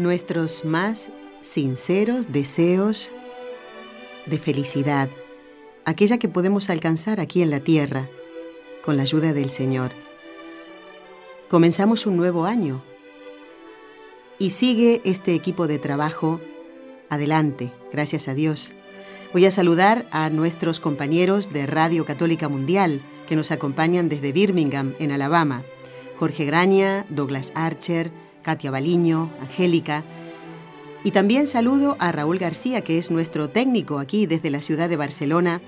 Nuestros más sinceros deseos de felicidad, aquella que podemos alcanzar aquí en la tierra con la ayuda del Señor. Comenzamos un nuevo año y sigue este equipo de trabajo adelante, gracias a Dios. Voy a saludar a nuestros compañeros de Radio Católica Mundial que nos acompañan desde Birmingham, en Alabama. Jorge Graña, Douglas Archer, Katia Baliño, Angélica. Y también saludo a Raúl García, que es nuestro técnico aquí desde la ciudad de Barcelona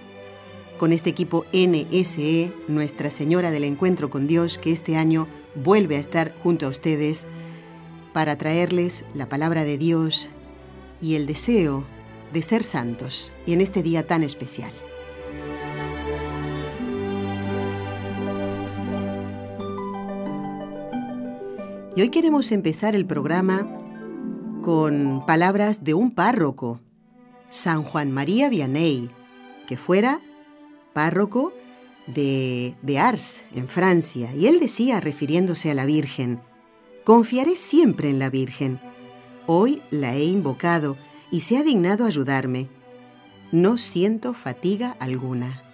con este equipo NSE, Nuestra Señora del Encuentro con Dios, que este año vuelve a estar junto a ustedes para traerles la palabra de Dios y el deseo de ser santos, y en este día tan especial. Y hoy queremos empezar el programa con palabras de un párroco, San Juan María Vianney, que fuera párroco de, de Ars, en Francia, y él decía, refiriéndose a la Virgen, Confiaré siempre en la Virgen. Hoy la he invocado y se ha dignado ayudarme. No siento fatiga alguna.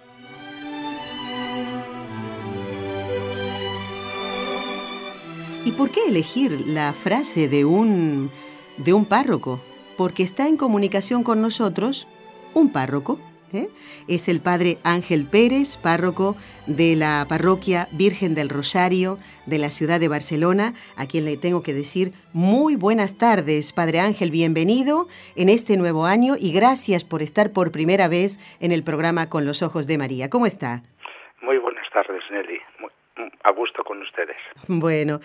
¿Y por qué elegir la frase de un, de un párroco? Porque está en comunicación con nosotros un párroco ¿eh? Es el padre Ángel Pérez, párroco de la parroquia Virgen del Rosario de la ciudad de Barcelona, a quien le tengo que decir muy buenas tardes, padre Ángel, bienvenido en este nuevo año y gracias por estar por primera vez en el programa Con los Ojos de María. ¿Cómo está? Muy buenas tardes, Nelly. A gusto con ustedes. Bueno,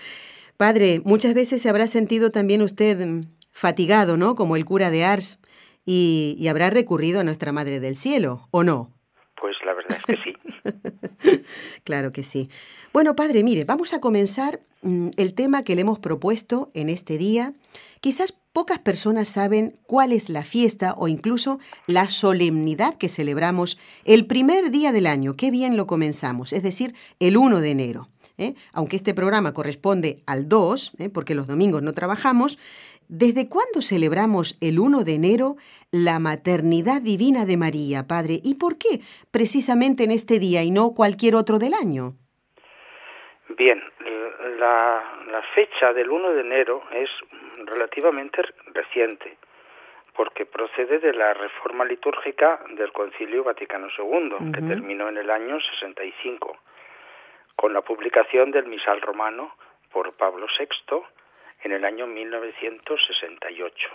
padre, muchas veces se habrá sentido también usted mm, fatigado, ¿no? Como el cura de Ars y, habrá recurrido a nuestra Madre del Cielo, ¿o no? Pues la verdad es que sí. claro que sí. Bueno, padre, mire, vamos a comenzar mm, el tema que le hemos propuesto en este día. Quizás pocas personas saben cuál es la fiesta o incluso la solemnidad que celebramos el primer día del año. Qué bien lo comenzamos, es decir, el 1 de enero. ¿Eh? Aunque este programa corresponde al 2, ¿eh? porque los domingos no trabajamos, ¿Desde cuándo celebramos el 1 de enero la maternidad divina de María, Padre? ¿Y por qué precisamente en este día y no cualquier otro del año? Bien, la, fecha del 1 de enero es relativamente reciente, porque procede de la reforma litúrgica del Concilio Vaticano II, que terminó en el año 65, con la publicación del misal romano por Pablo VI en el año 1968.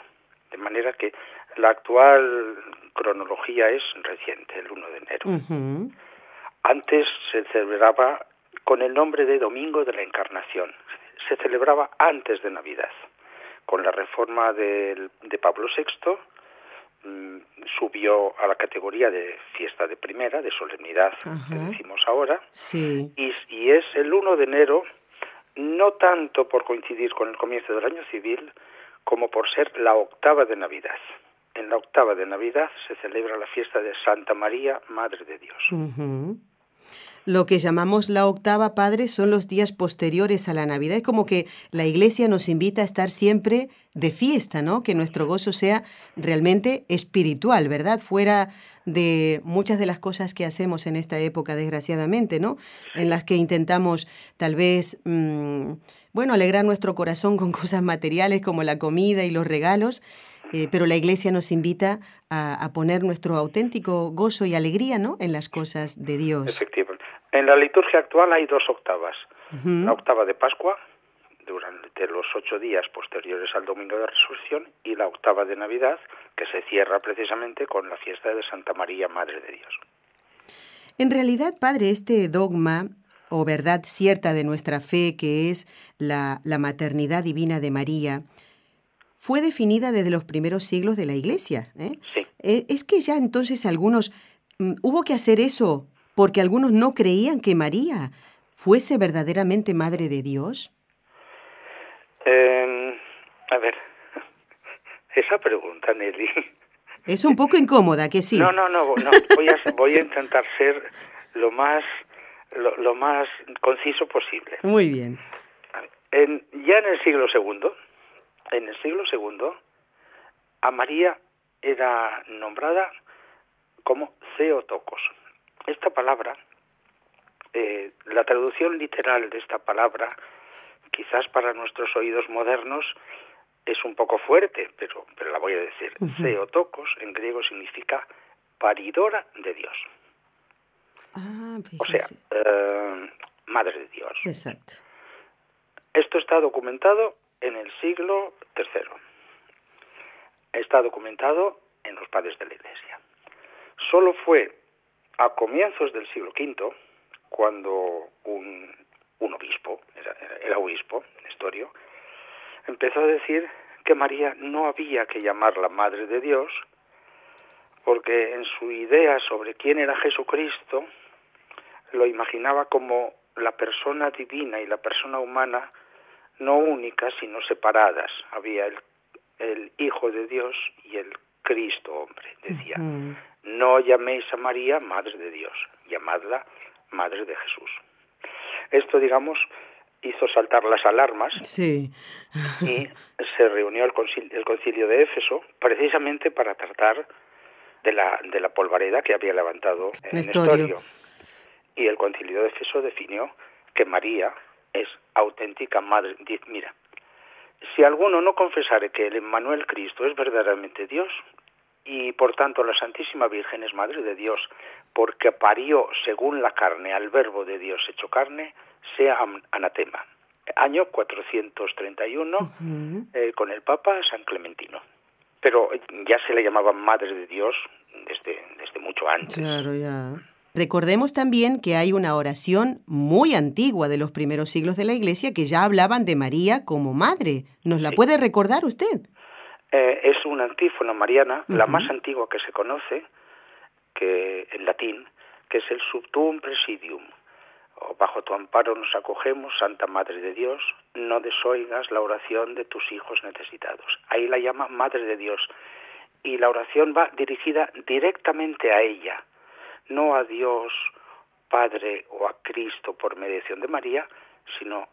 De manera que la actual cronología es reciente, el 1 de enero. Antes se celebraba con el nombre de Domingo de la Encarnación. Se celebraba antes de Navidad. Con la reforma de, Pablo VI mm, subió a la categoría de fiesta de primera, de solemnidad, que decimos ahora. Sí. Y, y es el 1 de enero no tanto por coincidir con el comienzo del año civil como por ser la octava de Navidad. En la octava de Navidad se celebra la fiesta de Santa María, Madre de Dios. Lo que llamamos la octava, Padre, son los días posteriores a la Navidad. Es como que la Iglesia nos invita a estar siempre de fiesta, ¿no? Que nuestro gozo sea realmente espiritual, ¿verdad? Fuera de muchas de las cosas que hacemos en esta época, desgraciadamente, ¿no? En las que intentamos tal vez, mm, bueno, alegrar nuestro corazón con cosas materiales como la comida y los regalos, eh, pero la Iglesia nos invita a, poner nuestro auténtico gozo y alegría, ¿no? En las cosas de Dios. En la liturgia actual hay dos octavas. La octava de Pascua, durante los ocho días posteriores al Domingo de Resurrección y la octava de Navidad, que se cierra precisamente con la fiesta de Santa María, Madre de Dios. En realidad, Padre, este dogma o verdad cierta de nuestra fe, que es la, la maternidad divina de María, fue definida desde los primeros siglos de la Iglesia. ¿eh? Sí. Eh, es que ya entonces algunos, mm, hubo que hacer eso porque algunos no creían que María fuese verdaderamente Madre de Dios. Eh, a ver, esa pregunta, Nelly. Es un poco incómoda, que sí. No, no, no, no voy, a, voy a intentar ser lo más, lo, lo más conciso posible. Muy bien. En, ya en el siglo segundo, en el siglo segundo, a María era nombrada como Theotokos. Esta palabra, eh, la traducción literal de esta palabra, quizás para nuestros oídos modernos, es un poco fuerte, pero, pero la voy a decir. Theotokos en griego significa paridora de Dios. Ah, O sea, eh, madre de Dios. Exacto. Esto está documentado en el siglo III. Está documentado en los padres de la Iglesia. Solo fue a comienzos del siglo V cuando un, un obispo, era, era obispo, Nestorio, empezó a decir que María no había que llamarla Madre de Dios porque en su idea sobre quién era Jesucristo lo imaginaba como la persona divina y la persona humana no únicas sino separadas. Había el, el Hijo de Dios y el Cristo hombre. Decía. No llaméis a María Madre de Dios, llamadla Madre de Jesús. Esto, digamos, hizo saltar las alarmas Sí. y se reunió el concilio, el concilio de Éfeso precisamente para tratar de la, de la polvareda que había levantado Nestorio. Nestorio. Y el concilio de Éfeso definió que María es auténtica madre. Mira, si alguno no confesare que el Emmanuel Cristo es verdaderamente Dios y por tanto la Santísima Virgen es Madre de Dios porque parió según la carne al Verbo de Dios hecho carne, sea anatema. Año 431 Ujú. eh, con el Papa San Clementino. Pero ya se le llamaba Madre de Dios desde, desde mucho antes. Claro, ya. Recordemos también que hay una oración muy antigua de los primeros siglos de la Iglesia que ya hablaban de María como madre. ¿Nos la Sí. puede recordar usted? Eh, es una antífona mariana, la más antigua que se conoce, que en latín, que es el Subtuum Presidium. O bajo tu amparo nos acogemos, Santa Madre de Dios, no desoigas la oración de tus hijos necesitados. Ahí la llama Madre de Dios. Y la oración va dirigida directamente a ella, no a Dios Padre o a Cristo por mediación de María, sino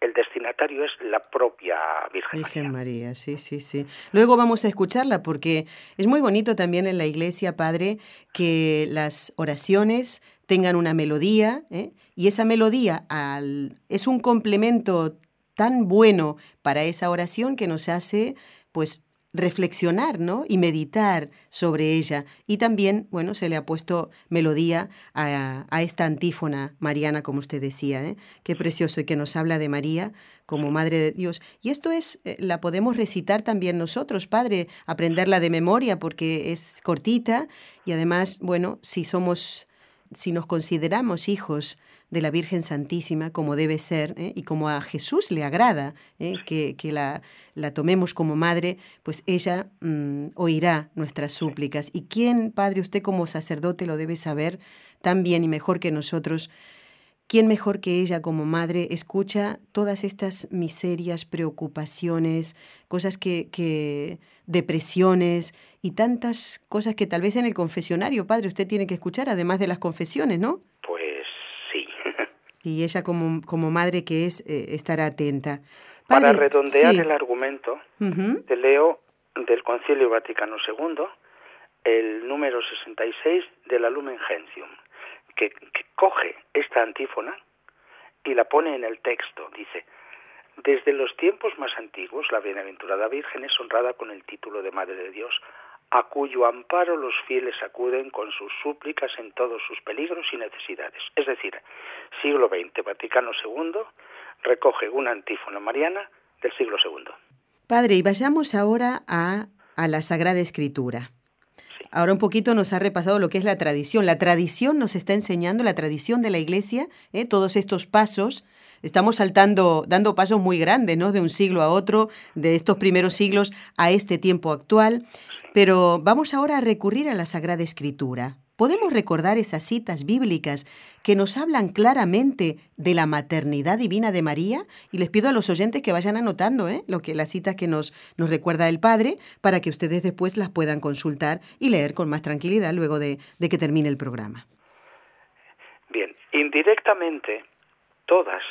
el destinatario es la propia Virgen, Virgen María. María, sí, sí, sí. Luego vamos a escucharla porque es muy bonito también en la iglesia, Padre, que las oraciones tengan una melodía ¿eh? y esa melodía al, es un complemento tan bueno para esa oración que nos hace, pues, reflexionar, ¿no? Y meditar sobre ella. Y también, bueno, se le ha puesto melodía a, a esta antífona mariana, como usted decía, ¿eh? Qué precioso y que nos habla de María como Madre de Dios. Y esto es, eh, la podemos recitar también nosotros, Padre, aprenderla de memoria porque es cortita y además, bueno, si somos, si nos consideramos hijos de la Virgen Santísima como debe ser ¿eh? y como a Jesús le agrada ¿eh? que, que la, la, tomemos como madre, pues ella mmm, oirá nuestras súplicas. ¿Y quién, Padre, usted como sacerdote lo debe saber tan bien y mejor que nosotros? ¿Quién mejor que ella como madre escucha todas estas miserias, preocupaciones, cosas que, que, depresiones y tantas cosas que tal vez en el confesionario, padre, usted tiene que escuchar, además de las confesiones, ¿no? Pues sí. Y ella como, como madre que es, eh, estará atenta. Padre, Para redondear sí. el argumento, uh -huh. te leo del Concilio Vaticano II el número 66 de la Lumen Gentium, que, que coge esta antífona y la pone en el texto. Dice, desde los tiempos más antiguos, la bienaventurada Virgen es honrada con el título de Madre de Dios, a cuyo amparo los fieles acuden con sus súplicas en todos sus peligros y necesidades. Es decir, siglo XX, Vaticano II, recoge una antífona mariana del siglo II. Padre, y vayamos ahora a, a la Sagrada Escritura. Ahora un poquito nos ha repasado lo que es la tradición. La tradición nos está enseñando, la tradición de la Iglesia, ¿eh? todos estos pasos. Estamos saltando, dando pasos muy grandes, ¿no? De un siglo a otro, de estos primeros siglos a este tiempo actual. Pero vamos ahora a recurrir a la Sagrada Escritura. ¿Podemos recordar esas citas bíblicas que nos hablan claramente de la maternidad divina de María? Y les pido a los oyentes que vayan anotando ¿eh? lo que las citas que nos, nos recuerda el Padre para que ustedes después las puedan consultar y leer con más tranquilidad luego de, de que termine el programa. Bien, indirectamente todas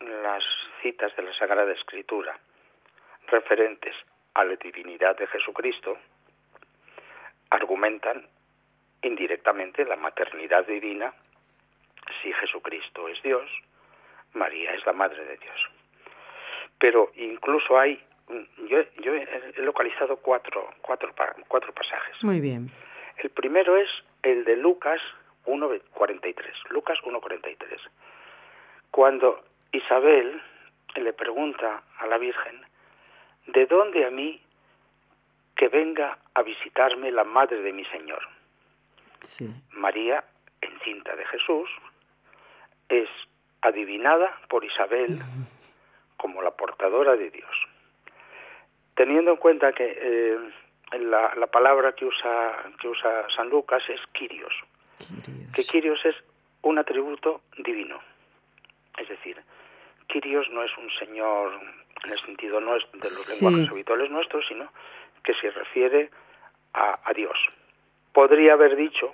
las citas de la Sagrada Escritura referentes a la divinidad de Jesucristo argumentan indirectamente la maternidad divina si Jesucristo es Dios, María es la Madre de Dios. Pero incluso hay, yo, yo he localizado cuatro, cuatro, cuatro pasajes. Muy bien. El primero es el de Lucas 1.43, Lucas 1.43, cuando Isabel le pregunta a la Virgen, ¿de dónde a mí que venga a visitarme la madre de mi Señor? María, encinta de Jesús, es adivinada por Isabel como la portadora de Dios. Teniendo en cuenta que eh, la, la, palabra que usa, que usa San Lucas es Kyrios, que Kyrios es un atributo divino. Es decir, Kyrios no es un señor en el sentido no es de los lenguajes habituales nuestros, sino que se refiere a, Dios podría haber dicho,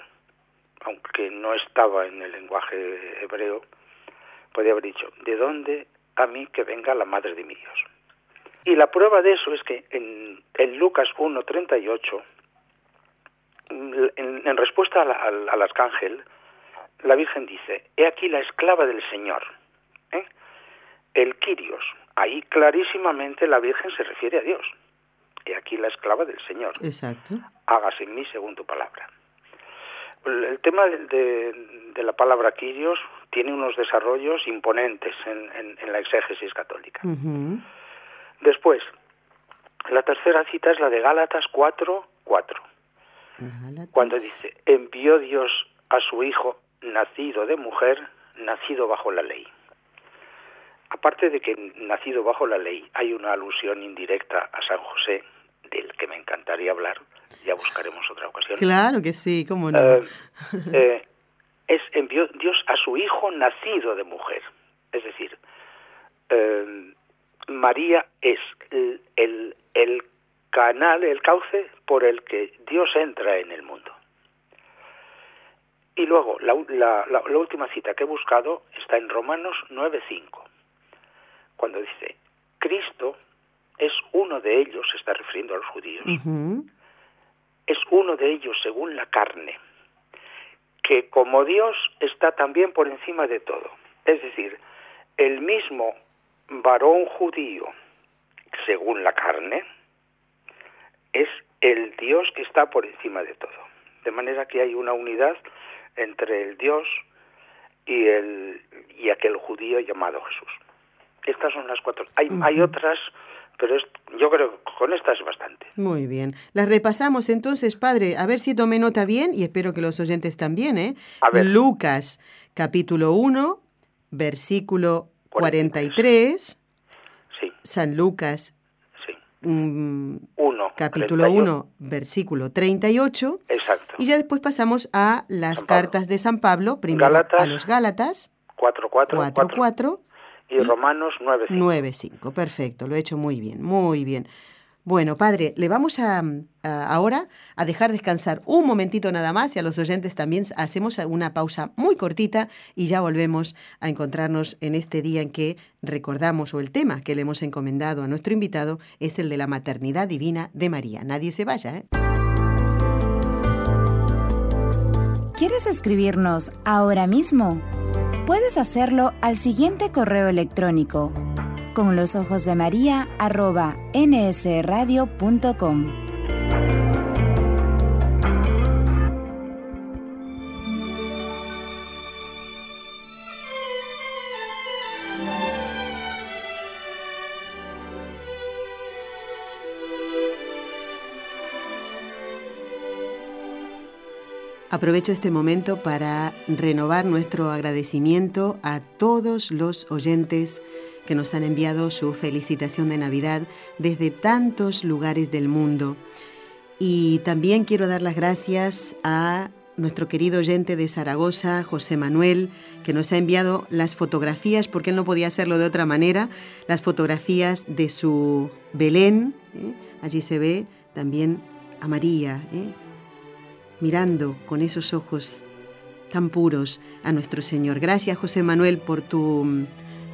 aunque no estaba en el lenguaje hebreo, podría haber dicho, ¿de dónde a mí que venga la madre de mi Dios? Y la prueba de eso es que en, en Lucas 1.38, en, en respuesta al, al, arcángel, la Virgen dice, he aquí la esclava del Señor, ¿eh? el Quirios. Ahí clarísimamente la Virgen se refiere a Dios. He aquí la esclava del Señor. Exacto hágase en mí según tu palabra. El tema de, de la palabra Kyrios tiene unos desarrollos imponentes en, en, la exégesis católica. Después, la tercera cita es la de Gálatas 4, 4. Cuando dice, envió Dios a su Hijo nacido de mujer, nacido bajo la ley. Aparte de que nacido bajo la ley hay una alusión indirecta a San José, del que me encantaría hablar, ya buscaremos otra ocasión. Claro que sí, cómo no. Eh, eh, es envió Dios a su hijo nacido de mujer. Es decir, eh, María es el, el, el, canal, el cauce por el que Dios entra en el mundo. Y luego, la, la, la, la última cita que he buscado está en Romanos 9.5, cuando dice, Cristo es uno de ellos, se está refiriendo a los judíos, es uno de ellos según la carne, que como Dios está también por encima de todo. Es decir, el mismo varón judío, según la carne, es el Dios que está por encima de todo. De manera que hay una unidad entre el Dios y, el, y aquel judío llamado Jesús. Estas son las cuatro. Hay, hay otras pero yo creo que con esta es bastante. Muy bien. Las repasamos entonces, padre, a ver si tomé nota bien y espero que los oyentes también, ¿eh? A ver. Lucas, capítulo 1, versículo 43. Sí. San Lucas, sí. um, Uno, capítulo 38. 1, versículo 38. Exacto. Y ya después pasamos a las cartas de San Pablo, primero Gálatas. a los Gálatas, 4, 4, 4, 4, Y Romanos 9, 5. 9, 5. Perfecto, lo he hecho muy bien, muy bien. Bueno, padre, le vamos a, a- ahora a dejar descansar un momentito nada más y a los oyentes también hacemos una pausa muy cortita y ya volvemos a encontrarnos en este día en que recordamos o el tema que le hemos encomendado a nuestro invitado es el de la maternidad divina de María. Nadie se vaya, ¿eh? ¿Quieres escribirnos ahora mismo? Puedes hacerlo al siguiente correo electrónico con los ojos de María arroba nsradio.com. Aprovecho este momento para renovar nuestro agradecimiento a todos los oyentes que nos han enviado su felicitación de Navidad desde tantos lugares del mundo. Y también quiero dar las gracias a nuestro querido oyente de Zaragoza, José Manuel, que nos ha enviado las fotografías, porque él no podía hacerlo de otra manera, las fotografías de su Belén. ¿eh? Allí se ve también a María, ¿eh? Mirando con esos ojos tan puros a nuestro Señor. Gracias, José Manuel, por tu,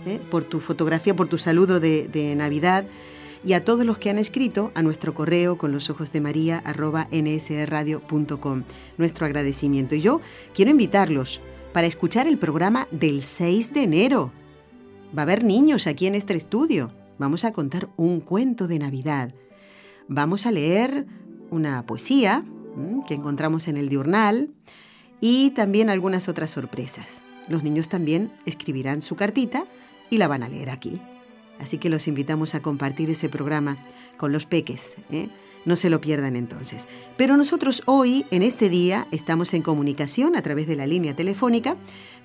¿eh? por tu fotografía, por tu saludo de, de Navidad y a todos los que han escrito a nuestro correo con los ojos de María arroba nsradio.com. Nuestro agradecimiento. Y yo quiero invitarlos para escuchar el programa del 6 de enero. Va a haber niños aquí en este estudio. Vamos a contar un cuento de Navidad. Vamos a leer una poesía que encontramos en el diurnal y también algunas otras sorpresas. Los niños también escribirán su cartita y la van a leer aquí. Así que los invitamos a compartir ese programa con los peques. ¿eh? No se lo pierdan entonces. Pero nosotros hoy, en este día, estamos en comunicación a través de la línea telefónica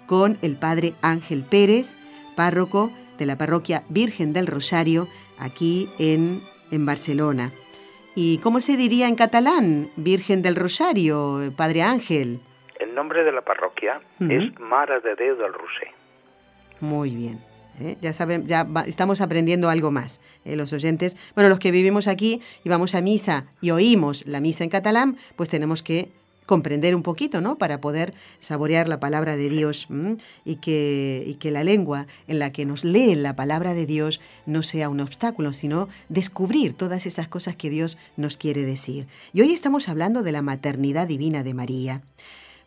con el padre Ángel Pérez, párroco de la parroquia Virgen del Rosario, aquí en, en Barcelona. ¿Y cómo se diría en catalán, Virgen del Rosario, Padre Ángel? El nombre de la parroquia es Mara de Déu del Roser. Muy bien. ¿eh? Ya saben, ya estamos aprendiendo algo más. ¿eh? Los oyentes, bueno, los que vivimos aquí y vamos a misa y oímos la misa en catalán, pues tenemos que comprender un poquito, ¿no? Para poder saborear la palabra de Dios y, que, y que la lengua en la que nos leen la palabra de Dios no sea un obstáculo, sino descubrir todas esas cosas que Dios nos quiere decir. Y hoy estamos hablando de la maternidad divina de María.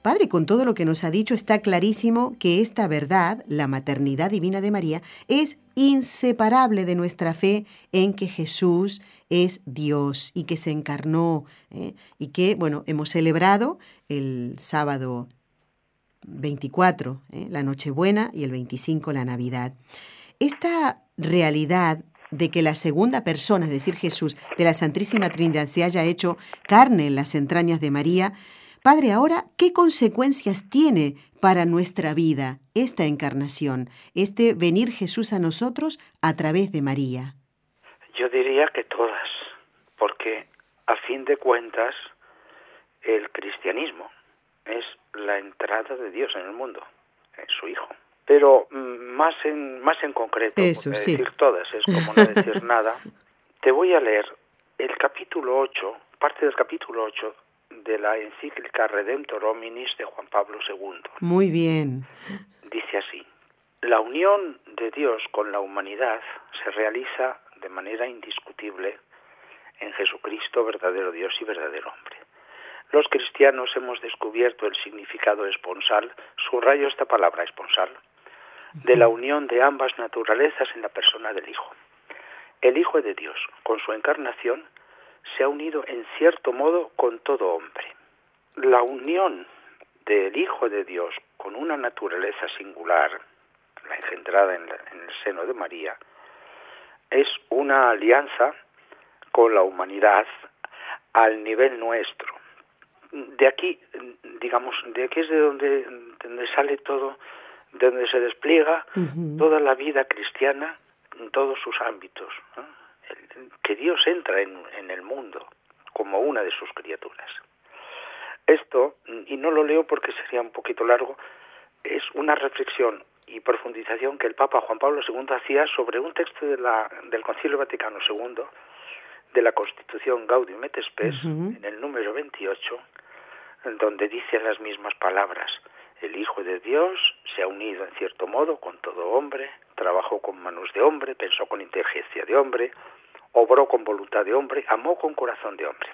Padre, con todo lo que nos ha dicho, está clarísimo que esta verdad, la maternidad divina de María, es inseparable de nuestra fe en que Jesús es Dios y que se encarnó ¿eh? y que, bueno, hemos celebrado el sábado 24, ¿eh? la Nochebuena, y el 25, la Navidad. Esta realidad de que la segunda persona, es decir, Jesús, de la Santísima Trinidad, se haya hecho carne en las entrañas de María, Padre, ahora, ¿qué consecuencias tiene para nuestra vida esta encarnación, este venir Jesús a nosotros a través de María? Yo diría que todas, porque a fin de cuentas el cristianismo es la entrada de Dios en el mundo, en su Hijo. Pero mm, más en, más en concreto, Eso, sí. decir todas es como no decir nada, te voy a leer el capítulo 8, parte del capítulo 8 de la encíclica Redemptor Hominis de Juan Pablo II. Muy bien. Dice así, la unión de Dios con la humanidad se realiza de manera indiscutible en Jesucristo, verdadero Dios y verdadero hombre. Los cristianos hemos descubierto el significado esponsal, subrayo esta palabra esponsal, de la unión de ambas naturalezas en la persona del Hijo. El Hijo de Dios, con su encarnación, se ha unido en cierto modo con todo hombre. La unión del Hijo de Dios con una naturaleza singular, la engendrada en, el seno de María, es una alianza con la humanidad al nivel nuestro. De aquí, digamos, de aquí es de donde, donde sale todo, de donde se despliega toda la vida cristiana en todos sus ámbitos que Dios entra en, el mundo como una de sus criaturas. Esto, y no lo leo porque sería un poquito largo, es una reflexión y profundización que el Papa Juan Pablo II hacía sobre un texto de la, del Concilio Vaticano II de la Constitución Gaudium et Spes, en el número 28, donde dice las mismas palabras. El Hijo de Dios se ha unido en cierto modo con todo hombre, trabajó con manos de hombre, pensó con inteligencia de hombre, obró con voluntad de hombre, amó con corazón de hombre.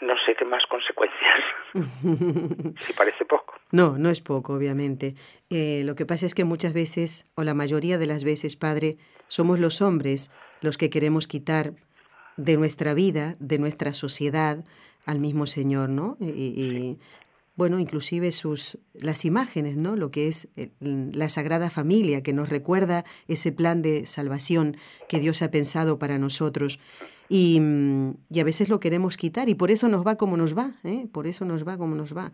No sé qué más consecuencias. si parece poco. No, no es poco, obviamente. Eh, lo que pasa es que muchas veces, o la mayoría de las veces, Padre, somos los hombres los que queremos quitar de nuestra vida, de nuestra sociedad, al mismo Señor, ¿no? Y, bueno, inclusive sus las imágenes, ¿no? Lo que es eh, la Sagrada Familia que nos recuerda ese plan de salvación que Dios ha pensado para nosotros. Y, mm, y a veces lo queremos quitar y por eso nos va como nos va, ¿eh? Por eso nos va como nos va.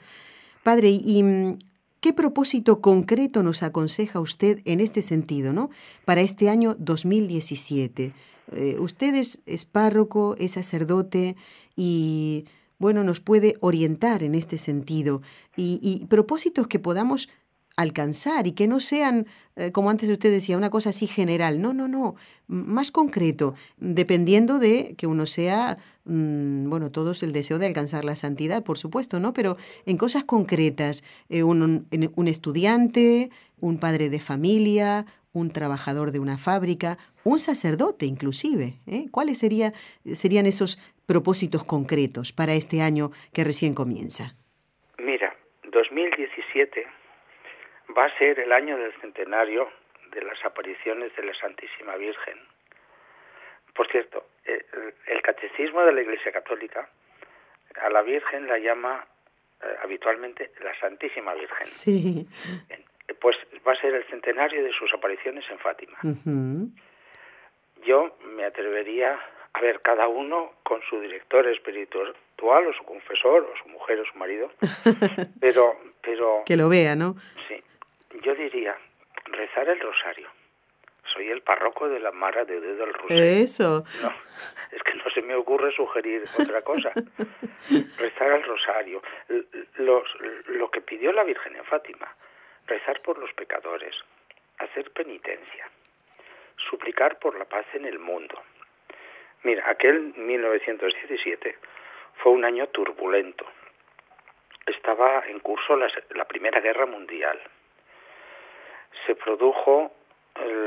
Padre, ¿y mm, qué propósito concreto nos aconseja usted en este sentido, ¿no? Para este año 2017. Eh, usted es, es párroco, es sacerdote y bueno, nos puede orientar en este sentido y, propósitos que podamos alcanzar y que no sean, eh, como antes usted decía, una cosa así general. No, no, no, más concreto, dependiendo de que uno sea, mm, bueno, todos el deseo de alcanzar la santidad, por supuesto, ¿no? Pero en cosas concretas, eh, un, un, estudiante, un padre de familia, un trabajador de una fábrica, un sacerdote inclusive. ¿eh? ¿Cuáles sería, serían esos propósitos concretos para este año que recién comienza? Mira, 2017 va a ser el año del centenario de las apariciones de la Santísima Virgen. Por cierto, eh, el catecismo de la Iglesia Católica a la Virgen la llama eh, habitualmente la Santísima Virgen. Sí. Pues va a ser el centenario de sus apariciones en Fátima. Yo me atrevería a ver, cada uno con su director espiritual o su confesor o su mujer o su marido, pero, pero... Que lo vea, ¿no? Sí, yo diría, rezar el rosario. Soy el párroco de la Mara de Dios del Rosario. Eso. No, es que no se me ocurre sugerir otra cosa. rezar el rosario. Los, lo que pidió la Virgen en Fátima, rezar por los pecadores, hacer penitencia, suplicar por la paz en el mundo Mira, aquel 1917 fue un año turbulento. Estaba en curso la, Primera Guerra Mundial. Se produjo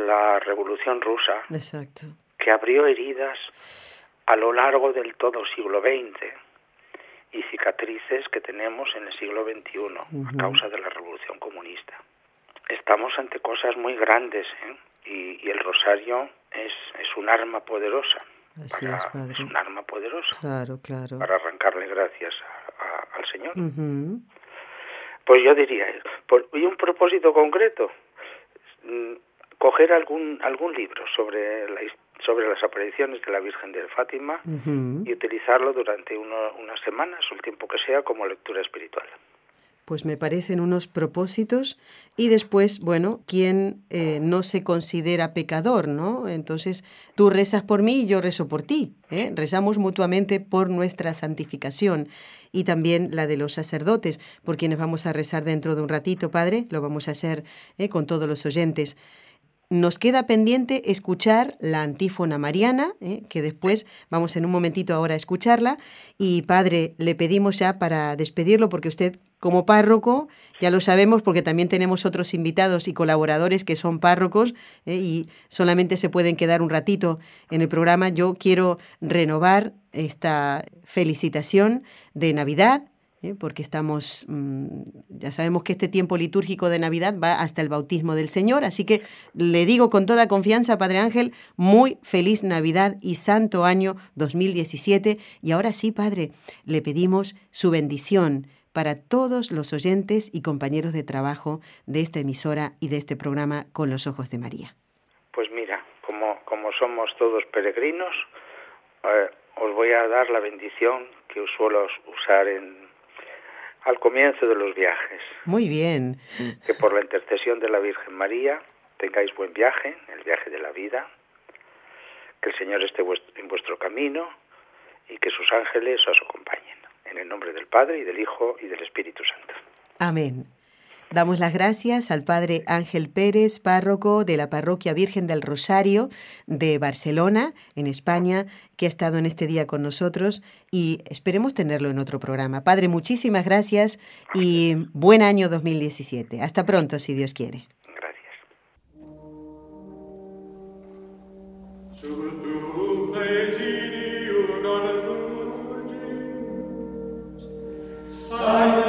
la Revolución Rusa, Exacto. que abrió heridas a lo largo del todo siglo XX y cicatrices que tenemos en el siglo XXI a causa de la Revolución Comunista. Estamos ante cosas muy grandes ¿eh? y, y, el rosario es, es un arma poderosa Así es, padre. un arma poderosa. Claro, claro. Para arrancarle gracias al Señor. Pues yo diría, y un propósito concreto, mm, coger algún algún libro sobre la, sobre las apariciones de la Virgen de Fátima y utilizarlo durante unas semanas o el tiempo que sea como lectura espiritual pues me parecen unos propósitos y después, bueno, quien eh, no se considera pecador, ¿no? Entonces, tú rezas por mí y yo rezo por ti, ¿eh? rezamos mutuamente por nuestra santificación y también la de los sacerdotes, por quienes vamos a rezar dentro de un ratito, Padre, lo vamos a hacer ¿eh? con todos los oyentes. Nos queda pendiente escuchar la antífona mariana, ¿eh? que después vamos en un momentito ahora a escucharla. Y padre, le pedimos ya para despedirlo, porque usted como párroco, ya lo sabemos porque también tenemos otros invitados y colaboradores que son párrocos ¿eh? y solamente se pueden quedar un ratito en el programa. Yo quiero renovar esta felicitación de Navidad ¿eh? porque estamos, mm, ya sabemos que este tiempo litúrgico de Navidad va hasta el bautismo del Señor, así que le digo con toda confianza, Padre Ángel, muy feliz Navidad y santo año 2017. Y ahora sí, Padre, le pedimos su bendición para todos los oyentes y compañeros de trabajo de esta emisora y de este programa Con los Ojos de María. Pues mira, como, como somos todos peregrinos, eh, os voy a dar la bendición que suelo usar en, al comienzo de los viajes. Muy bien. Que por la intercesión de la Virgen María tengáis buen viaje, el viaje de la vida, que el Señor esté en vuestro camino y que sus ángeles os acompañen. En el nombre del Padre y del Hijo y del Espíritu Santo. Amén. Damos las gracias al padre Ángel Pérez, párroco de la Parroquia Virgen del Rosario de Barcelona, en España, que ha estado en este día con nosotros y esperemos tenerlo en otro programa. Padre, muchísimas gracias y buen año 2017. Hasta pronto, si Dios quiere. Gracias.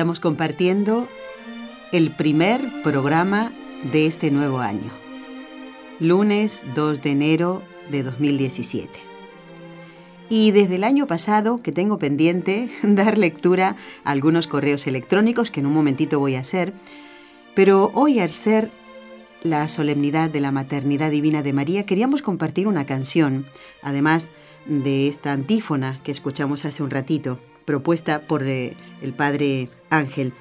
Estamos compartiendo el primer programa de este nuevo año, lunes 2 de enero de 2017. Y desde el año pasado que tengo pendiente dar lectura a algunos correos electrónicos que en un momentito voy a hacer, pero hoy al ser la solemnidad de la maternidad divina de María queríamos compartir una canción, además de esta antífona que escuchamos hace un ratito propuesta por eh, el padre Ángel.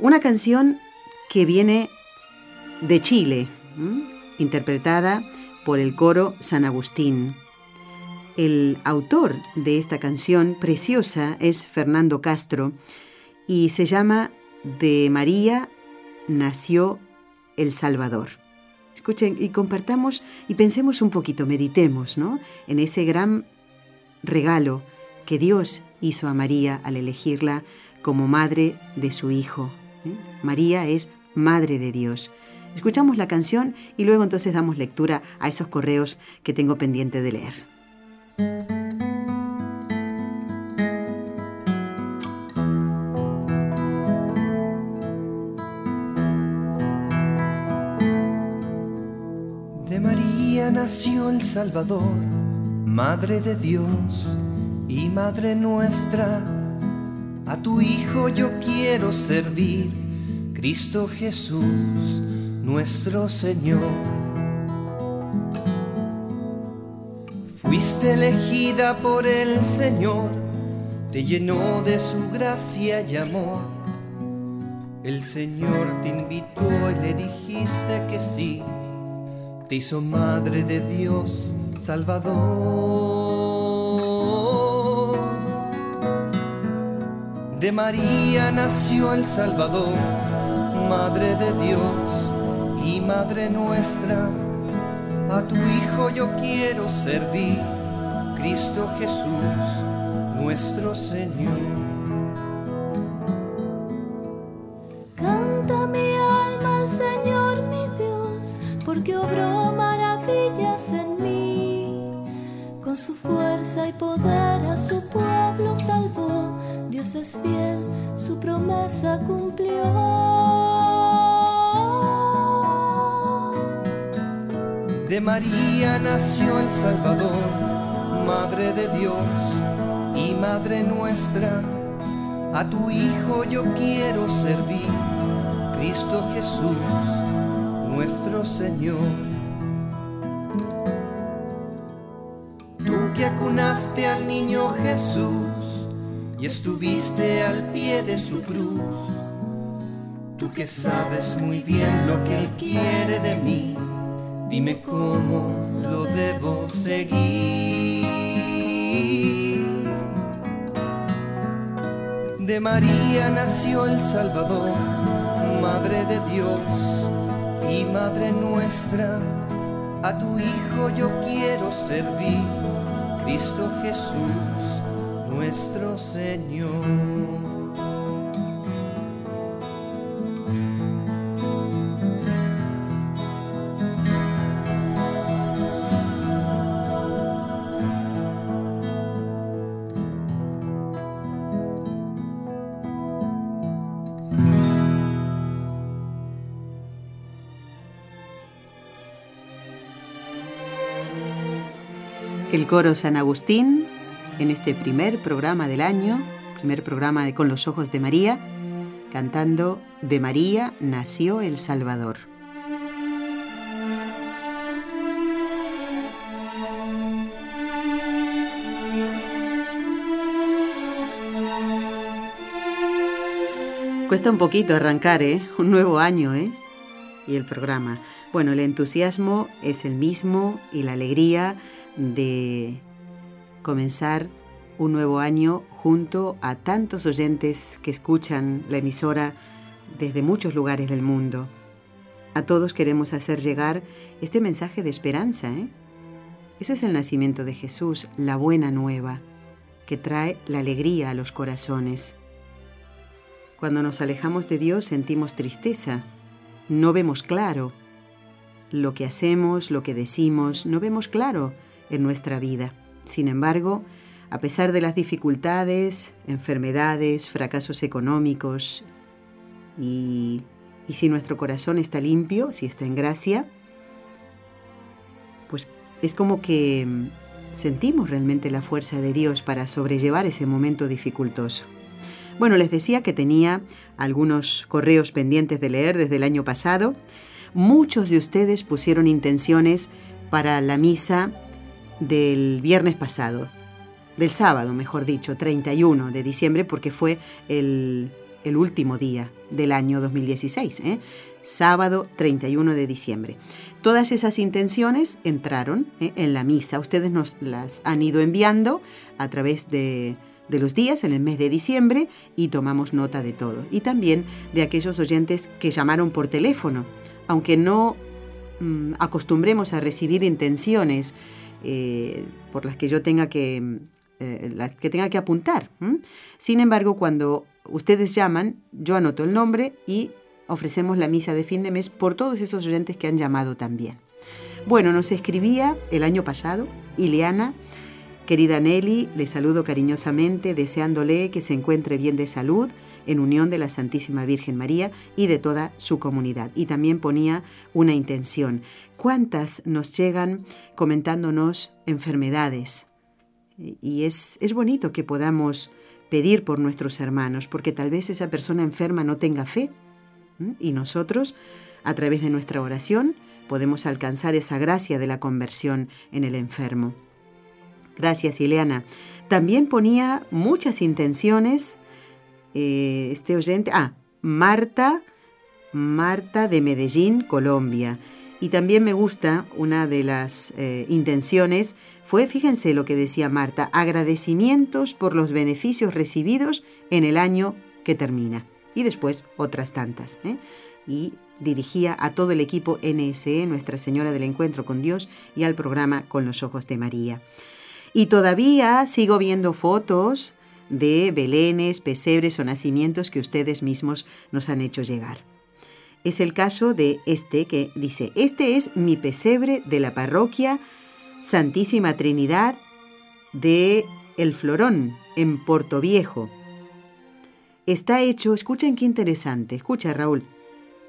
Una canción que viene de Chile, interpretada por el coro San Agustín. El autor de esta canción preciosa es Fernando Castro y se llama De María nació el Salvador. Escuchen y compartamos y pensemos un poquito, meditemos, ¿no? En ese gran regalo que Dios hizo a María al elegirla como madre de su Hijo. ¿eh? María es Madre de Dios. Escuchamos la canción y luego entonces damos lectura a esos correos que tengo pendiente de leer. De María nació el Salvador, Madre de Dios y Madre nuestra, a tu Hijo yo quiero servir, Cristo Jesús, nuestro Señor. Fuiste elegida por el Señor, te llenó de su gracia y amor. El Señor te invitó y le dijiste que sí, te hizo Madre de Dios, Salvador. De María nació el Salvador, Madre de Dios y Madre nuestra. A tu Hijo yo quiero servir, Cristo Jesús, nuestro Señor. Promesa cumplió. De María nació el Salvador, Madre de Dios y Madre nuestra. A tu Hijo yo quiero servir, Cristo Jesús, nuestro Señor. Tú que acunaste al niño Jesús y estuviste al pie de su cruz. Tú que sabes muy bien lo que Él quiere de mí, dime cómo lo debo seguir. De María nació el Salvador, Madre de Dios y Madre nuestra. A tu Hijo yo quiero servir, Cristo Jesús nuestro Señor. El coro San Agustín en este primer programa del año, primer programa de Con los Ojos de María, cantando De María nació el Salvador. Cuesta un poquito arrancar, ¿eh? Un nuevo año, ¿eh? Y el programa. Bueno, el entusiasmo es el mismo y la alegría de comenzar un nuevo año junto a tantos oyentes que escuchan la emisora desde muchos lugares del mundo. A todos queremos hacer llegar este mensaje de esperanza. ¿eh? Eso es el nacimiento de Jesús, la buena nueva, que trae la alegría a los corazones. Cuando nos alejamos de Dios sentimos tristeza, no vemos claro lo que hacemos, lo que decimos, no vemos claro en nuestra vida. Sin embargo, a pesar de las dificultades, enfermedades, fracasos económicos, y, si nuestro corazón está limpio, si está en gracia, pues es como que mm, sentimos realmente la fuerza de Dios para sobrellevar ese momento dificultoso. Bueno, les decía que tenía algunos correos pendientes de leer desde el año pasado. Muchos de ustedes pusieron intenciones para la misa del viernes pasado, del sábado, mejor dicho, 31 de diciembre, porque fue el, último día del año 2016, ¿eh? sábado 31 de diciembre. Todas esas intenciones entraron ¿eh? en la misa. Ustedes nos las han ido enviando a través de, de los días en el mes de diciembre y tomamos nota de todo. Y también de aquellos oyentes que llamaron por teléfono. Aunque no mm, acostumbremos a recibir intenciones eh, por las que yo tenga que, eh, que, tenga que apuntar. Sin embargo, cuando ustedes llaman, yo anoto el nombre y ofrecemos la misa de fin de mes por todos esos oyentes que han llamado también. Bueno, nos escribía el año pasado Ileana. Querida Nelly, le saludo cariñosamente, deseándole que se encuentre bien de salud, en unión de la Santísima Virgen María y de toda su comunidad. Y también ponía una intención. ¿Cuántas nos llegan comentándonos enfermedades? Y es, es bonito que podamos pedir por nuestros hermanos, porque tal vez esa persona enferma no tenga fe. Y nosotros, a través de nuestra oración, podemos alcanzar esa gracia de la conversión en el enfermo. Gracias, Ileana. También ponía muchas intenciones eh, este oyente, ah, Marta, Marta de Medellín, Colombia. Y también me gusta una de las eh, intenciones, fue, fíjense lo que decía Marta, agradecimientos por los beneficios recibidos en el año que termina. Y después otras tantas. ¿eh? Y dirigía a todo el equipo NSE, Nuestra Señora del Encuentro con Dios, y al programa Con los Ojos de María. Y todavía sigo viendo fotos de belenes, pesebres o nacimientos que ustedes mismos nos han hecho llegar. Es el caso de este que dice, este es mi pesebre de la parroquia Santísima Trinidad de El Florón, en Puerto Viejo. Está hecho, escuchen qué interesante, escucha Raúl,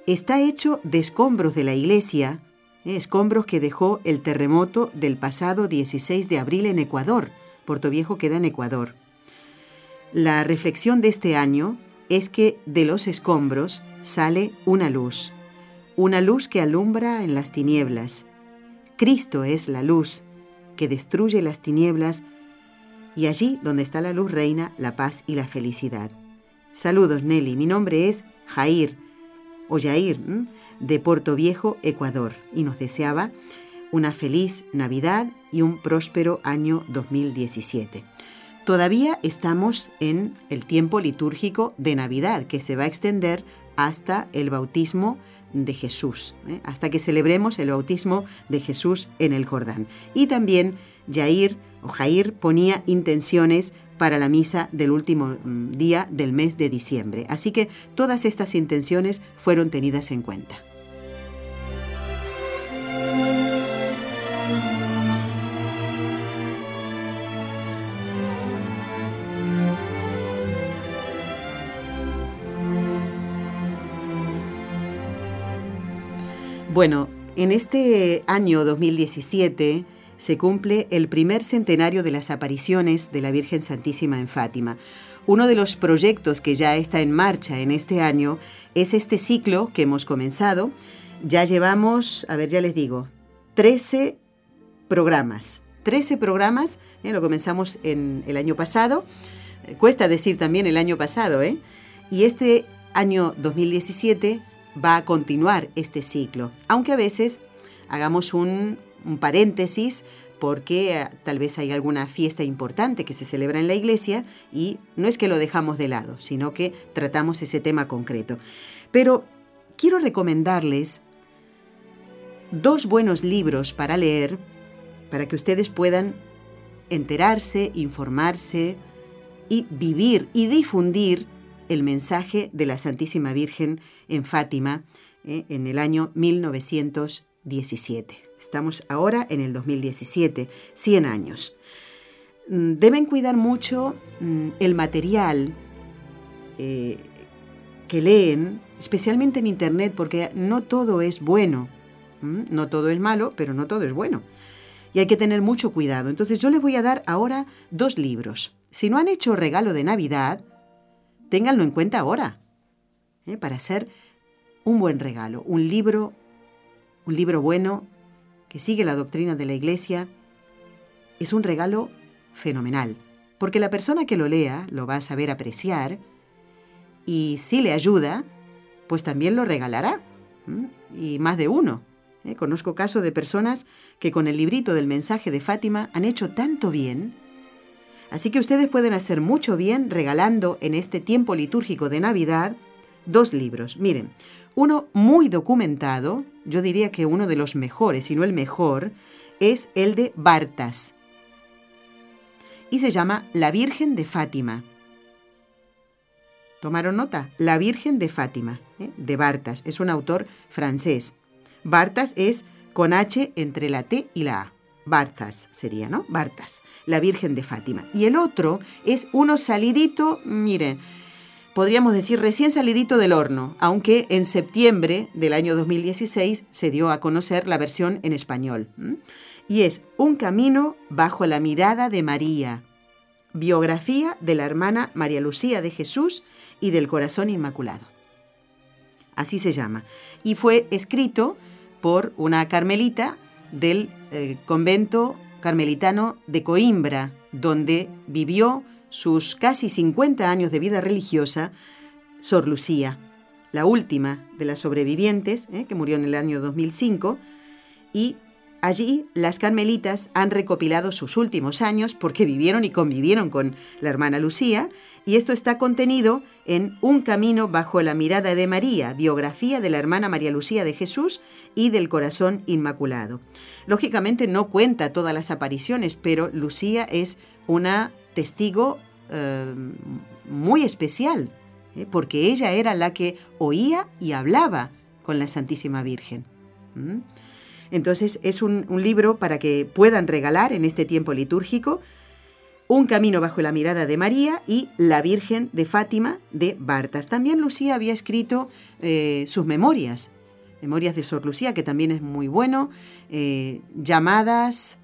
está hecho de escombros de la iglesia, eh, escombros que dejó el terremoto del pasado 16 de abril en Ecuador. Puerto Viejo queda en Ecuador. La reflexión de este año es que de los escombros sale una luz, una luz que alumbra en las tinieblas. Cristo es la luz que destruye las tinieblas y allí donde está la luz reina la paz y la felicidad. Saludos Nelly, mi nombre es Jair o Jair de Puerto Viejo, Ecuador y nos deseaba una feliz Navidad y un próspero año 2017. Todavía estamos en el tiempo litúrgico de Navidad, que se va a extender hasta el bautismo de Jesús, ¿eh? hasta que celebremos el bautismo de Jesús en el Jordán. Y también Jair o Jair ponía intenciones para la misa del último mm, día del mes de diciembre. Así que todas estas intenciones fueron tenidas en cuenta. Bueno, en este año 2017 se cumple el primer centenario de las apariciones de la Virgen Santísima en Fátima. Uno de los proyectos que ya está en marcha en este año es este ciclo que hemos comenzado. Ya llevamos, a ver, ya les digo, 13 programas. 13 programas, ¿eh? lo comenzamos en el año pasado. Cuesta decir también el año pasado, ¿eh? Y este año 2017 va a continuar este ciclo, aunque a veces hagamos un, paréntesis porque eh, tal vez hay alguna fiesta importante que se celebra en la iglesia y no es que lo dejamos de lado, sino que tratamos ese tema concreto. Pero quiero recomendarles dos buenos libros para leer para que ustedes puedan enterarse, informarse y vivir y difundir el mensaje de la Santísima Virgen en Fátima eh, en el año 1917. Estamos ahora en el 2017, 100 años. Mm, deben cuidar mucho mm, el material eh, que leen, especialmente en Internet, porque no todo es bueno. No todo es malo, pero no todo es bueno. Y hay que tener mucho cuidado. Entonces yo les voy a dar ahora dos libros. Si no han hecho regalo de Navidad, ténganlo en cuenta ahora, ¿eh? para hacer un buen regalo, un libro, un libro bueno que sigue la doctrina de la Iglesia, es un regalo fenomenal, porque la persona que lo lea lo va a saber apreciar y si le ayuda, pues también lo regalará, y más de uno. ¿eh? Conozco casos de personas que con el librito del mensaje de Fátima han hecho tanto bien. Así que ustedes pueden hacer mucho bien regalando en este tiempo litúrgico de Navidad dos libros. Miren, uno muy documentado, yo diría que uno de los mejores, si no el mejor, es el de Bartas. Y se llama La Virgen de Fátima. ¿Tomaron nota? La Virgen de Fátima, ¿eh? de Bartas. Es un autor francés. Bartas es con H entre la T y la A. Bartas sería, ¿no? Bartas, la Virgen de Fátima. Y el otro es uno salidito, miren, podríamos decir recién salidito del horno, aunque en septiembre del año 2016 se dio a conocer la versión en español. Y es Un camino bajo la mirada de María, biografía de la hermana María Lucía de Jesús y del Corazón Inmaculado. Así se llama. Y fue escrito por una carmelita del eh, convento carmelitano de Coimbra, donde vivió sus casi 50 años de vida religiosa, Sor Lucía, la última de las sobrevivientes, eh, que murió en el año 2005, y Allí las carmelitas han recopilado sus últimos años porque vivieron y convivieron con la hermana Lucía, y esto está contenido en Un camino bajo la mirada de María, biografía de la hermana María Lucía de Jesús y del corazón inmaculado. Lógicamente no cuenta todas las apariciones, pero Lucía es una testigo eh, muy especial, ¿eh? porque ella era la que oía y hablaba con la Santísima Virgen. Entonces es un, libro para que puedan regalar en este tiempo litúrgico Un camino bajo la mirada de María y La Virgen de Fátima de Bartas. También Lucía había escrito eh, sus memorias, memorias de Sor Lucía, que también es muy bueno, eh, llamadas...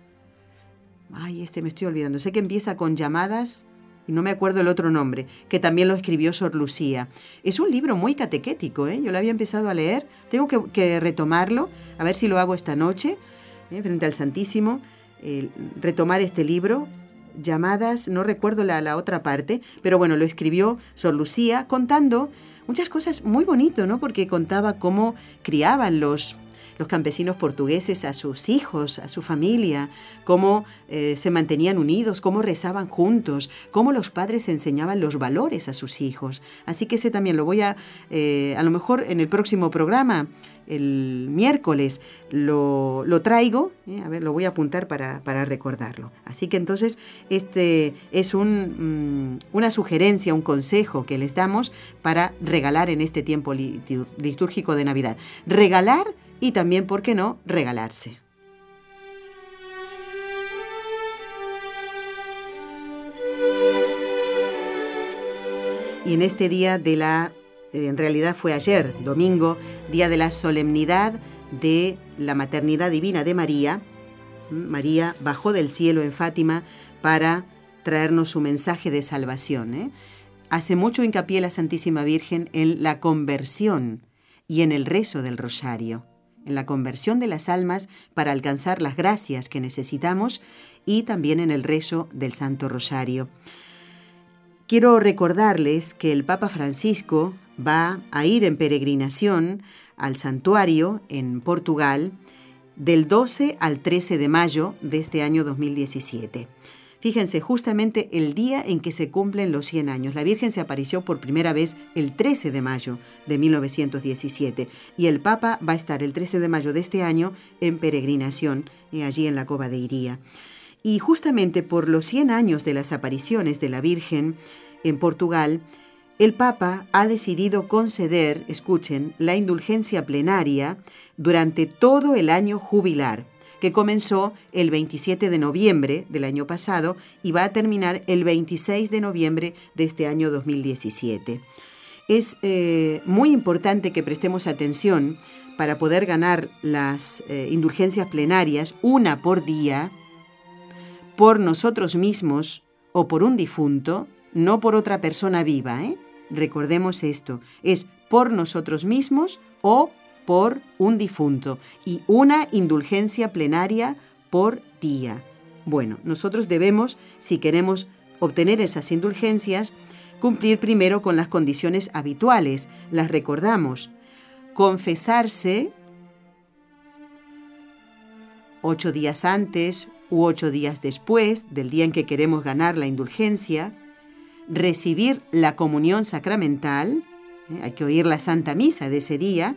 Ay, este me estoy olvidando. Sé que empieza con llamadas y no me acuerdo el otro nombre, que también lo escribió Sor Lucía. Es un libro muy catequético, ¿eh? yo lo había empezado a leer, tengo que, retomarlo, a ver si lo hago esta noche, ¿eh? frente al Santísimo, retomar este libro, llamadas, no recuerdo la, la otra parte, pero bueno, lo escribió Sor Lucía contando muchas cosas muy bonito, ¿no? Porque contaba cómo criaban los los campesinos portugueses a sus hijos, a su familia, cómo eh, se mantenían unidos, cómo rezaban juntos, cómo los padres enseñaban los valores a sus hijos. Así que ese también lo voy a, eh, a lo mejor en el próximo programa, el miércoles, lo, traigo, eh, a ver, lo voy a apuntar para, recordarlo. Así que entonces este es un, mm, una sugerencia, un consejo que les damos para regalar en este tiempo litúrgico de Navidad. Regalar y también, ¿por qué no?, regalarse. Y en este día de la, en realidad fue ayer, domingo, día de la solemnidad de la maternidad divina de María, María bajó del cielo en Fátima para traernos su mensaje de salvación. ¿eh? Hace mucho hincapié la Santísima Virgen en la conversión y en el rezo del rosario en la conversión de las almas para alcanzar las gracias que necesitamos y también en el rezo del Santo Rosario. Quiero recordarles que el Papa Francisco va a ir en peregrinación al santuario en Portugal del 12 al 13 de mayo de este año 2017. Fíjense, justamente el día en que se cumplen los 100 años. La Virgen se apareció por primera vez el 13 de mayo de 1917 y el Papa va a estar el 13 de mayo de este año en peregrinación eh, allí en la Cova de Iría. Y justamente por los 100 años de las apariciones de la Virgen en Portugal, el Papa ha decidido conceder, escuchen, la indulgencia plenaria durante todo el año jubilar que comenzó el 27 de noviembre del año pasado y va a terminar el 26 de noviembre de este año 2017. Es eh, muy importante que prestemos atención para poder ganar las eh, indulgencias plenarias, una por día, por nosotros mismos o por un difunto, no por otra persona viva. ¿eh? Recordemos esto, es por nosotros mismos o por un difunto y una indulgencia plenaria por día. Bueno, nosotros debemos, si queremos obtener esas indulgencias, cumplir primero con las condiciones habituales. Las recordamos. Confesarse ocho días antes u ocho días después del día en que queremos ganar la indulgencia, recibir la comunión sacramental, ¿eh? hay que oír la Santa Misa de ese día,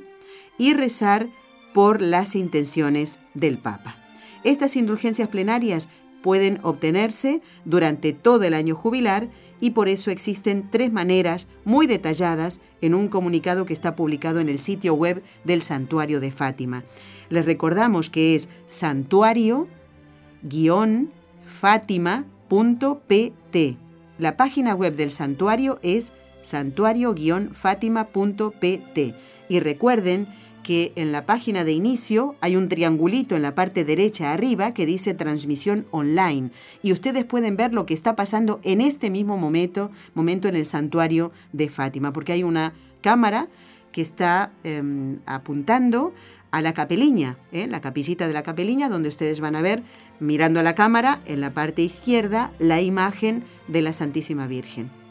y rezar por las intenciones del Papa. Estas indulgencias plenarias pueden obtenerse durante todo el año jubilar y por eso existen tres maneras muy detalladas en un comunicado que está publicado en el sitio web del Santuario de Fátima. Les recordamos que es santuario-fátima.pt. La página web del santuario es santuario-fátima.pt. Y recuerden que en la página de inicio hay un triangulito en la parte derecha arriba que dice transmisión online y ustedes pueden ver lo que está pasando en este mismo momento, momento en el santuario de Fátima, porque hay una cámara que está em, apuntando a la capeliña, ¿eh? la capillita de la capeliña, donde ustedes van a ver, mirando a la cámara, en la parte izquierda, la imagen de la Santísima Virgen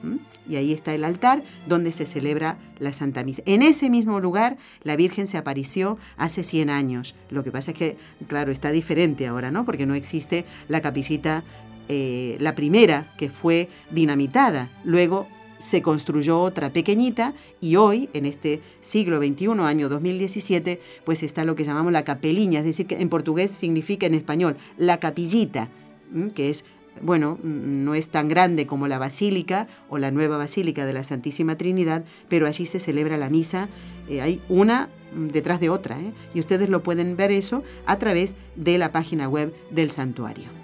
y ahí está el altar donde se celebra la Santa Misa. En ese mismo lugar la Virgen se apareció hace 100 años. Lo que pasa es que, claro, está diferente ahora, ¿no? Porque no existe la capillita, eh, la primera que fue dinamitada. Luego se construyó otra pequeñita y hoy, en este siglo XXI, año 2017, pues está lo que llamamos la capeliña, es decir, que en portugués significa en español la capillita, que es bueno, no es tan grande como la basílica o la nueva basílica de la Santísima Trinidad, pero allí se celebra la misa, eh, hay una detrás de otra, ¿eh? y ustedes lo pueden ver eso a través de la página web del santuario.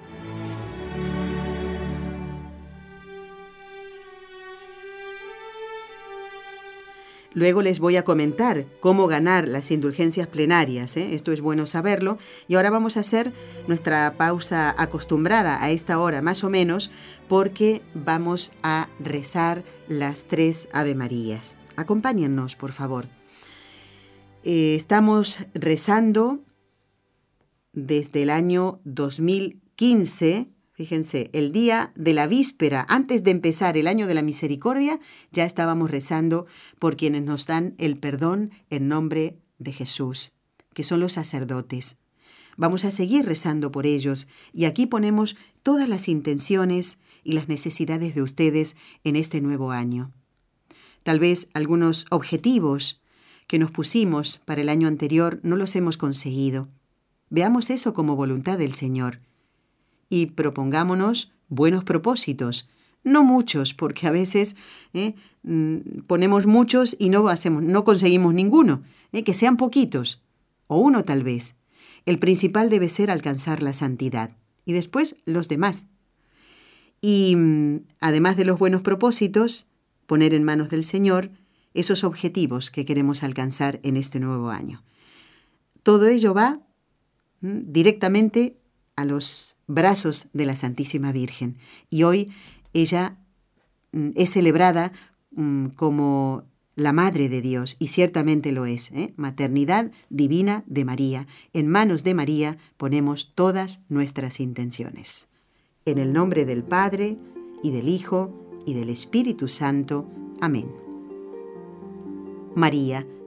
Luego les voy a comentar cómo ganar las indulgencias plenarias, ¿eh? esto es bueno saberlo. Y ahora vamos a hacer nuestra pausa acostumbrada a esta hora más o menos porque vamos a rezar las tres Ave Marías. Acompáñennos, por favor. Eh, estamos rezando desde el año 2015 Fíjense, el día de la víspera, antes de empezar el año de la misericordia, ya estábamos rezando por quienes nos dan el perdón en nombre de Jesús, que son los sacerdotes. Vamos a seguir rezando por ellos y aquí ponemos todas las intenciones y las necesidades de ustedes en este nuevo año. Tal vez algunos objetivos que nos pusimos para el año anterior no los hemos conseguido. Veamos eso como voluntad del Señor y propongámonos buenos propósitos. No muchos, porque a veces ¿eh? mm, ponemos muchos y no, hacemos, no conseguimos ninguno. ¿eh? Que sean poquitos, o uno tal vez. El principal debe ser alcanzar la santidad, y después los demás. Y mm, además de los buenos propósitos, poner en manos del Señor esos objetivos que queremos alcanzar en este nuevo año. Todo ello va directamente a los brazos de la Santísima Virgen. Y hoy ella mm, es celebrada mm, como la Madre de Dios, y ciertamente lo es, ¿eh? maternidad divina de María. En manos de María ponemos todas nuestras intenciones. En el nombre del Padre, y del Hijo, y del Espíritu Santo. Amén. María,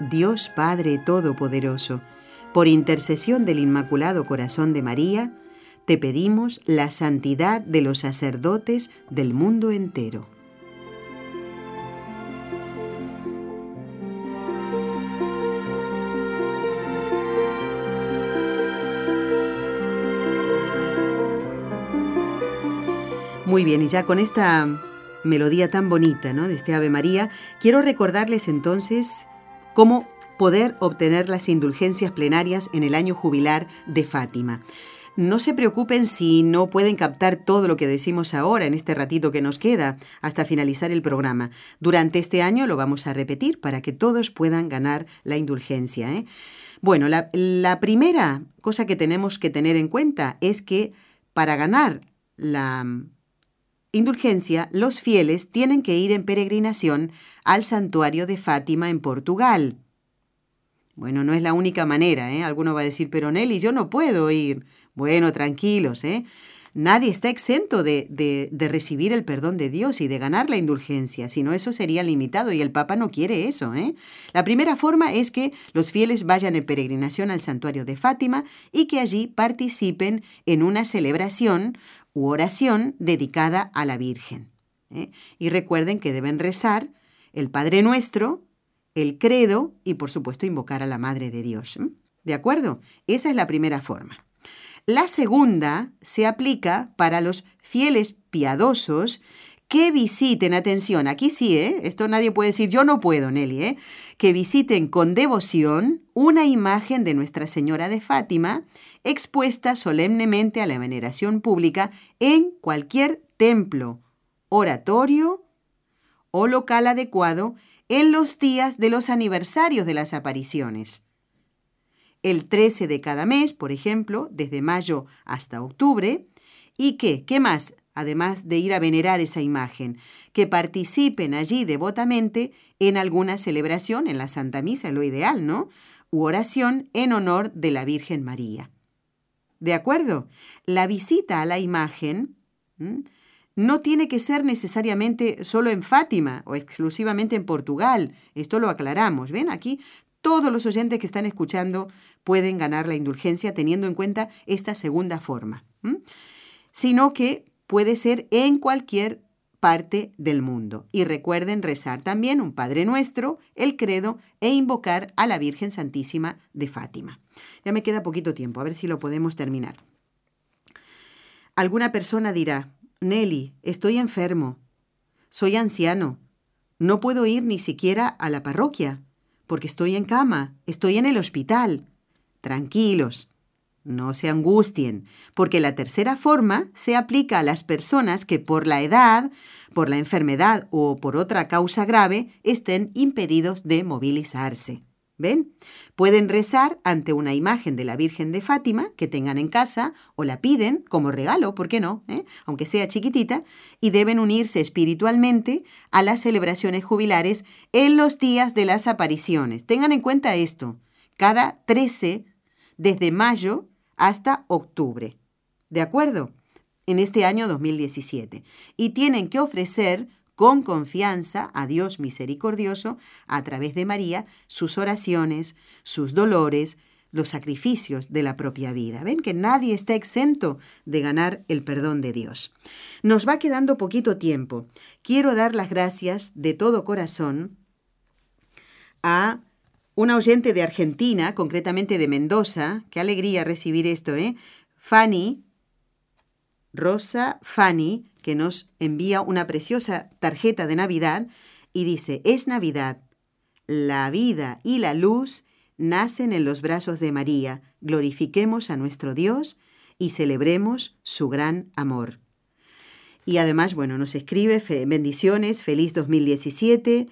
Dios Padre Todopoderoso, por intercesión del Inmaculado Corazón de María, te pedimos la santidad de los sacerdotes del mundo entero. Muy bien, y ya con esta melodía tan bonita ¿no? de este Ave María, quiero recordarles entonces cómo poder obtener las indulgencias plenarias en el año jubilar de Fátima. No se preocupen si no pueden captar todo lo que decimos ahora en este ratito que nos queda hasta finalizar el programa. Durante este año lo vamos a repetir para que todos puedan ganar la indulgencia. ¿eh? Bueno, la, la primera cosa que tenemos que tener en cuenta es que para ganar la indulgencia, los fieles tienen que ir en peregrinación al santuario de Fátima en Portugal. Bueno, no es la única manera, ¿eh? Alguno va a decir, pero Nelly, yo no puedo ir. Bueno, tranquilos, ¿eh? Nadie está exento de, de, recibir el perdón de Dios y de ganar la indulgencia, sino eso sería limitado y el Papa no quiere eso. ¿eh? La primera forma es que los fieles vayan en peregrinación al santuario de Fátima y que allí participen en una celebración u oración dedicada a la Virgen. ¿eh? Y recuerden que deben rezar el Padre Nuestro, el credo y por supuesto invocar a la Madre de Dios. ¿De acuerdo? Esa es la primera forma. La segunda se aplica para los fieles piadosos que visiten, atención, aquí sí, ¿eh? esto nadie puede decir, yo no puedo, Nelly, ¿eh? que visiten con devoción una imagen de Nuestra Señora de Fátima expuesta solemnemente a la veneración pública en cualquier templo, oratorio o local adecuado en los días de los aniversarios de las apariciones el 13 de cada mes, por ejemplo, desde mayo hasta octubre, y que, ¿qué más? Además de ir a venerar esa imagen, que participen allí devotamente en alguna celebración, en la Santa Misa, lo ideal, ¿no? U oración en honor de la Virgen María. ¿De acuerdo? La visita a la imagen no tiene que ser necesariamente solo en Fátima o exclusivamente en Portugal. Esto lo aclaramos. ¿Ven? Aquí todos los oyentes que están escuchando pueden ganar la indulgencia teniendo en cuenta esta segunda forma, sino que puede ser en cualquier parte del mundo. Y recuerden rezar también un Padre Nuestro, el credo e invocar a la Virgen Santísima de Fátima. Ya me queda poquito tiempo, a ver si lo podemos terminar. Alguna persona dirá, Nelly, estoy enfermo, soy anciano, no puedo ir ni siquiera a la parroquia porque estoy en cama, estoy en el hospital. Tranquilos, no se angustien, porque la tercera forma se aplica a las personas que por la edad, por la enfermedad o por otra causa grave estén impedidos de movilizarse. ¿Ven? Pueden rezar ante una imagen de la Virgen de Fátima que tengan en casa o la piden como regalo, ¿por qué no? ¿Eh? Aunque sea chiquitita, y deben unirse espiritualmente a las celebraciones jubilares en los días de las apariciones. Tengan en cuenta esto, cada 13 desde mayo hasta octubre. ¿De acuerdo? En este año 2017. Y tienen que ofrecer con confianza a Dios misericordioso, a través de María, sus oraciones, sus dolores, los sacrificios de la propia vida. Ven que nadie está exento de ganar el perdón de Dios. Nos va quedando poquito tiempo. Quiero dar las gracias de todo corazón a una oyente de Argentina, concretamente de Mendoza. Qué alegría recibir esto, ¿eh? Fanny, Rosa Fanny, que nos envía una preciosa tarjeta de Navidad y dice, es Navidad, la vida y la luz nacen en los brazos de María, glorifiquemos a nuestro Dios y celebremos su gran amor. Y además, bueno, nos escribe bendiciones, feliz 2017.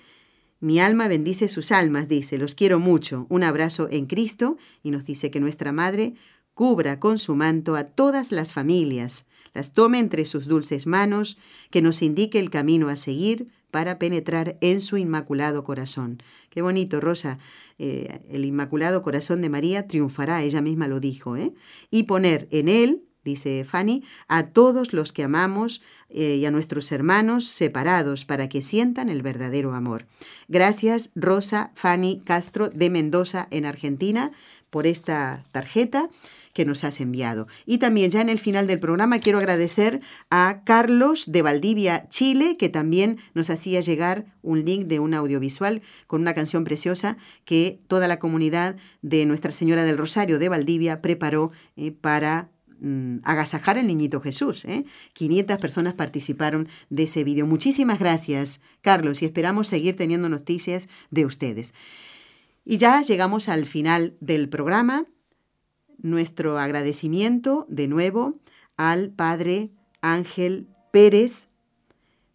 Mi alma bendice sus almas, dice, los quiero mucho. Un abrazo en Cristo y nos dice que nuestra Madre cubra con su manto a todas las familias, las tome entre sus dulces manos, que nos indique el camino a seguir para penetrar en su inmaculado corazón. Qué bonito, Rosa. Eh, el inmaculado corazón de María triunfará, ella misma lo dijo, ¿eh? Y poner en él, dice Fanny, a todos los que amamos eh, y a nuestros hermanos separados para que sientan el verdadero amor. Gracias, Rosa Fanny Castro de Mendoza, en Argentina, por esta tarjeta que nos has enviado. Y también ya en el final del programa quiero agradecer a Carlos de Valdivia, Chile, que también nos hacía llegar un link de un audiovisual con una canción preciosa que toda la comunidad de Nuestra Señora del Rosario de Valdivia preparó eh, para mm, agasajar al niñito Jesús. 500 ¿eh? personas participaron de ese vídeo. Muchísimas gracias, Carlos, y esperamos seguir teniendo noticias de ustedes. Y ya llegamos al final del programa nuestro agradecimiento de nuevo al Padre Ángel Pérez,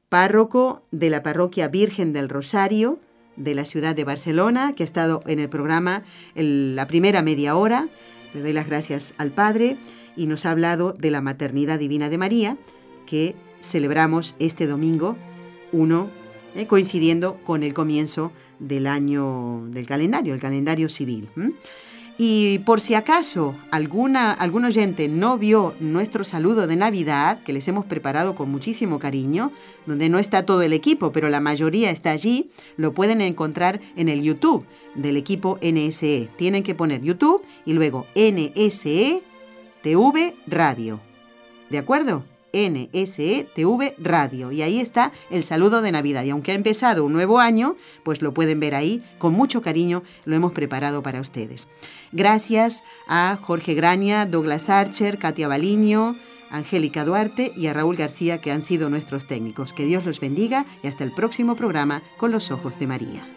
párroco de la Parroquia Virgen del Rosario de la ciudad de Barcelona, que ha estado en el programa la primera media hora. Le doy las gracias al Padre y nos ha hablado de la maternidad divina de María, que celebramos este domingo 1, eh, coincidiendo con el comienzo del año del calendario, el calendario civil. Y por si acaso alguna, algún oyente no vio nuestro saludo de Navidad, que les hemos preparado con muchísimo cariño, donde no está todo el equipo, pero la mayoría está allí, lo pueden encontrar en el YouTube del equipo NSE. Tienen que poner YouTube y luego NSE TV Radio. ¿De acuerdo? NSETV Radio. Y ahí está el saludo de Navidad. Y aunque ha empezado un nuevo año, pues lo pueden ver ahí. Con mucho cariño lo hemos preparado para ustedes. Gracias a Jorge Graña, Douglas Archer, Katia Baliño, Angélica Duarte y a Raúl García que han sido nuestros técnicos. Que Dios los bendiga y hasta el próximo programa con los ojos de María.